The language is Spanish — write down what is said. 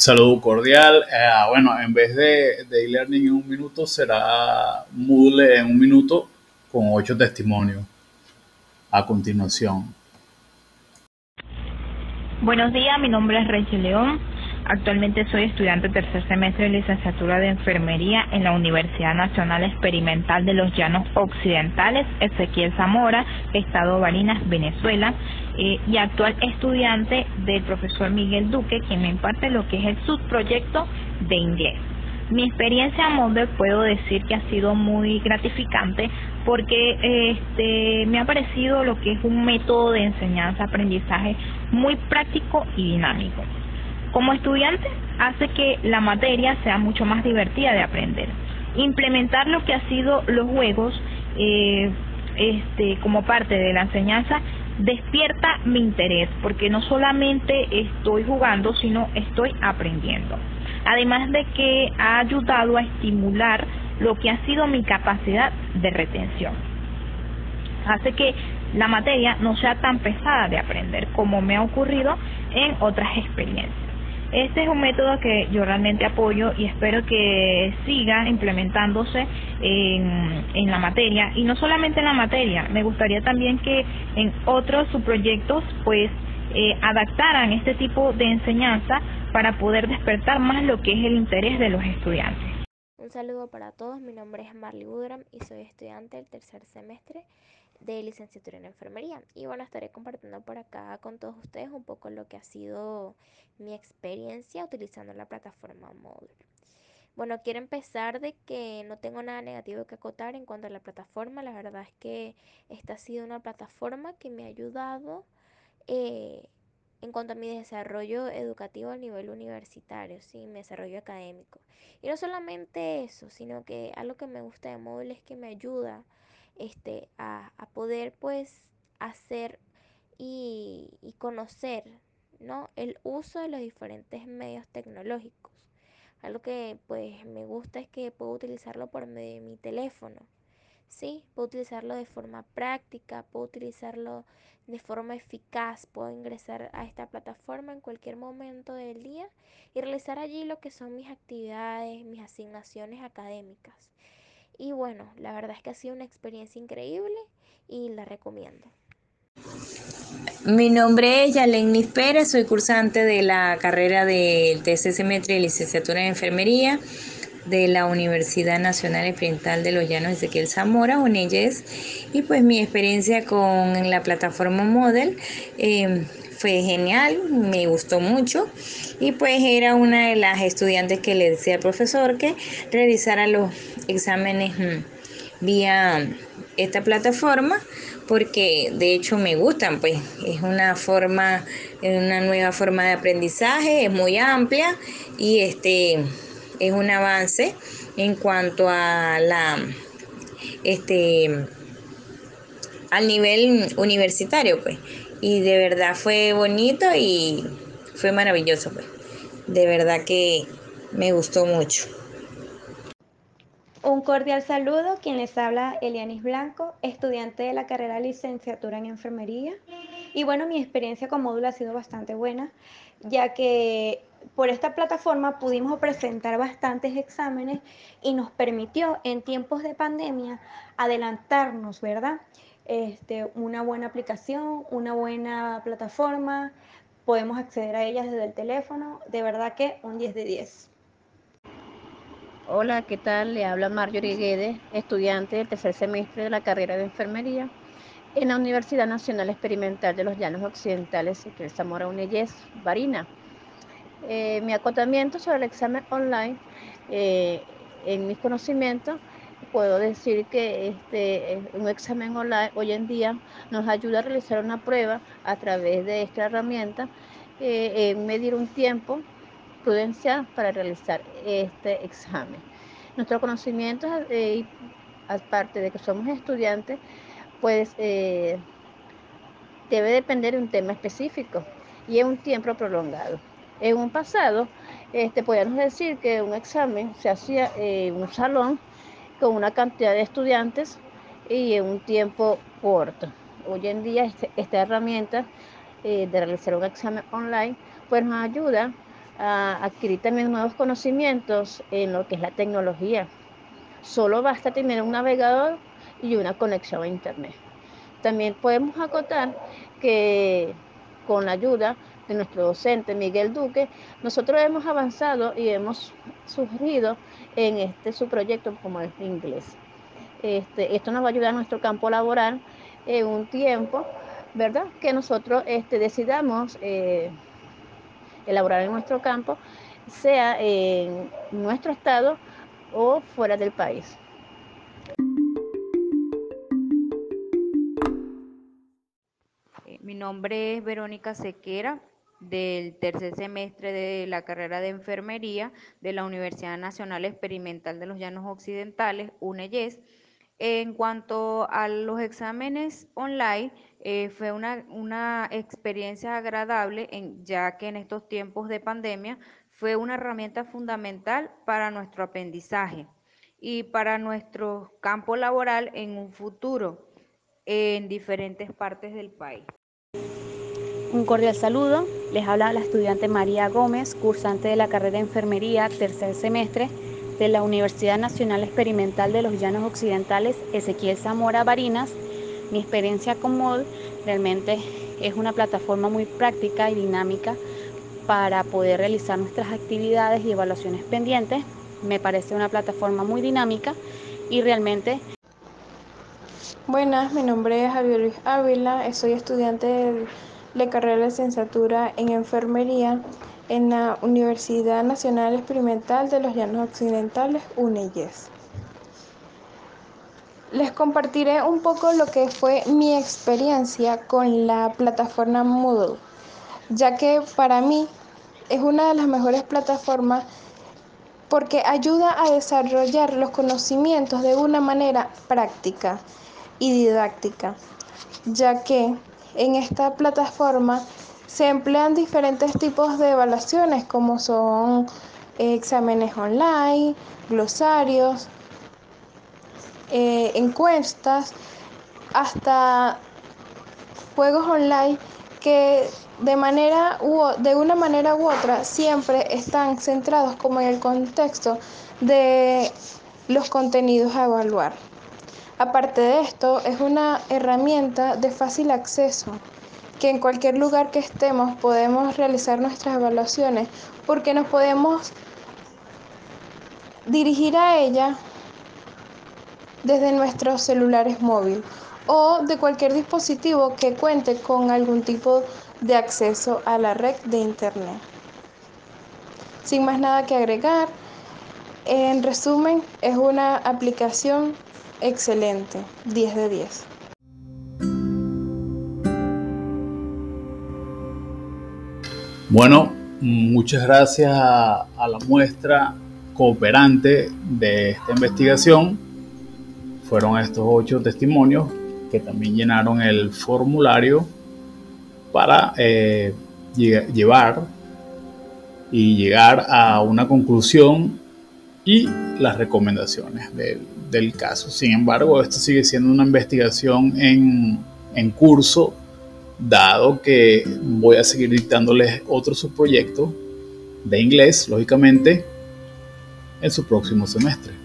Saludo cordial. Eh, bueno, en vez de, de e-learning en un minuto, será Moodle en un minuto con ocho testimonios a continuación. Buenos días, mi nombre es Rachel León. Actualmente soy estudiante tercer semestre de licenciatura de enfermería en la Universidad Nacional Experimental de los Llanos Occidentales, Ezequiel Zamora, Estado Barinas, Venezuela, eh, y actual estudiante del profesor Miguel Duque, quien me imparte lo que es el subproyecto de inglés. Mi experiencia a Moodle puedo decir que ha sido muy gratificante porque este, me ha parecido lo que es un método de enseñanza-aprendizaje muy práctico y dinámico. Como estudiante hace que la materia sea mucho más divertida de aprender. Implementar lo que ha sido los juegos eh, este, como parte de la enseñanza despierta mi interés porque no solamente estoy jugando, sino estoy aprendiendo. Además de que ha ayudado a estimular lo que ha sido mi capacidad de retención. Hace que la materia no sea tan pesada de aprender como me ha ocurrido en otras experiencias. Este es un método que yo realmente apoyo y espero que siga implementándose en, la materia y no solamente en la materia, me gustaría también que en otros subproyectos pues eh, adaptaran este tipo de enseñanza para poder despertar más lo que es el interés de los estudiantes. Un saludo para todos, mi nombre es Marley Woodram y soy estudiante del tercer semestre de licenciatura en enfermería. Y bueno, estaré compartiendo por acá con todos ustedes un poco lo que ha sido mi experiencia utilizando la plataforma Moodle. Bueno, quiero empezar de que no tengo nada negativo que acotar en cuanto a la plataforma. La verdad es que esta ha sido una plataforma que me ha ayudado eh, en cuanto a mi desarrollo educativo a nivel universitario, ¿sí? mi desarrollo académico. Y no solamente eso, sino que algo que me gusta de Moodle es que me ayuda este, a, poder pues hacer y, y, conocer ¿no? el uso de los diferentes medios tecnológicos. Algo que pues me gusta es que puedo utilizarlo por medio de mi teléfono. ¿Sí? Puedo utilizarlo de forma práctica, puedo utilizarlo de forma eficaz, puedo ingresar a esta plataforma en cualquier momento del día y realizar allí lo que son mis actividades, mis asignaciones académicas. Y bueno, la verdad es que ha sido una experiencia increíble y la recomiendo. Mi nombre es Yalenis Pérez, soy cursante de la carrera de TCC de licenciatura en enfermería de la Universidad Nacional Experimental de los Llanos Ezequiel Zamora, UNEYES, y pues mi experiencia con la plataforma Model eh, fue genial, me gustó mucho. Y pues era una de las estudiantes que le decía al profesor que realizara los exámenes mm, vía esta plataforma porque de hecho me gustan, pues es una forma, una nueva forma de aprendizaje, es muy amplia y este es un avance en cuanto a la este al nivel universitario, pues y de verdad fue bonito y fue maravilloso, pues. De verdad que me gustó mucho. Un cordial saludo, quien les habla Elianis Blanco, estudiante de la carrera licenciatura en enfermería. Y bueno, mi experiencia con módulo ha sido bastante buena, ya que por esta plataforma pudimos presentar bastantes exámenes y nos permitió en tiempos de pandemia adelantarnos, ¿verdad? este, una buena aplicación, una buena plataforma, podemos acceder a ellas desde el teléfono, de verdad que un 10 de 10. Hola, ¿qué tal? Le habla Marjorie Guedes, estudiante del tercer semestre de la carrera de enfermería en la Universidad Nacional Experimental de los Llanos Occidentales, es Zamora Unelles, Barina. Eh, mi acotamiento sobre el examen online, eh, en mis conocimientos, puedo decir que este, un examen online hoy en día nos ayuda a realizar una prueba a través de esta herramienta, eh, en medir un tiempo prudencial para realizar este examen. Nuestro conocimiento, eh, aparte de que somos estudiantes, pues debe depender de un tema específico y en un tiempo prolongado. En un pasado, este, podríamos decir que un examen se hacía en un salón con una cantidad de estudiantes y en un tiempo corto. Hoy en día este, esta herramienta eh, de realizar un examen online pues nos ayuda a adquirir también nuevos conocimientos en lo que es la tecnología. Solo basta tener un navegador y una conexión a Internet. También podemos acotar que con la ayuda de nuestro docente Miguel Duque, nosotros hemos avanzado y hemos surgido en este su proyecto como es inglés. Este, esto nos va a ayudar a nuestro campo laboral en un tiempo, ¿verdad? Que nosotros este, decidamos eh, elaborar en nuestro campo, sea en nuestro estado o fuera del país. Eh, mi nombre es Verónica Sequera, del tercer semestre de la carrera de enfermería de la Universidad Nacional Experimental de los Llanos Occidentales, UNEYES. En cuanto a los exámenes online, eh, fue una, una, experiencia agradable, ya que en estos tiempos de pandemia fue una herramienta fundamental para nuestro aprendizaje y para nuestro campo laboral en un futuro en diferentes partes del país. Un cordial saludo, les habla la estudiante María Gómez, cursante de la carrera de enfermería, tercer semestre de la Universidad Nacional Experimental de los Llanos Occidentales, Ezequiel Zamora Barinas. Mi experiencia con MOD realmente es una plataforma muy práctica y dinámica para poder realizar nuestras actividades y evaluaciones pendientes. Me parece una plataforma muy dinámica y realmente... Buenas, mi nombre es Javier Luis Ávila, soy estudiante de la carrera de licenciatura en enfermería en la Universidad Nacional Experimental de los Llanos Occidentales, UNEYES. Les compartiré un poco lo que fue mi experiencia con la plataforma Moodle, ya que para mí es una de las mejores plataformas porque ayuda a desarrollar los conocimientos de una manera práctica y didáctica, ya que en esta plataforma se emplean diferentes tipos de evaluaciones como son exámenes online, glosarios, eh, encuestas, hasta juegos online que de manera u, de una manera u otra siempre están centrados como en el contexto de los contenidos a evaluar. Aparte de esto, es una herramienta de fácil acceso que en cualquier lugar que estemos podemos realizar nuestras evaluaciones porque nos podemos dirigir a ella desde nuestros celulares móviles o de cualquier dispositivo que cuente con algún tipo de acceso a la red de internet. Sin más nada que agregar, en resumen, es una aplicación excelente, 10 de 10. Bueno, muchas gracias a, la muestra cooperante de esta investigación. Fueron estos ocho testimonios que también llenaron el formulario para eh, llevar y llegar a una conclusión y las recomendaciones del, caso. Sin embargo, esto sigue siendo una investigación en, en curso dado que voy a seguir dictándoles otro subproyecto de inglés, lógicamente, en su próximo semestre.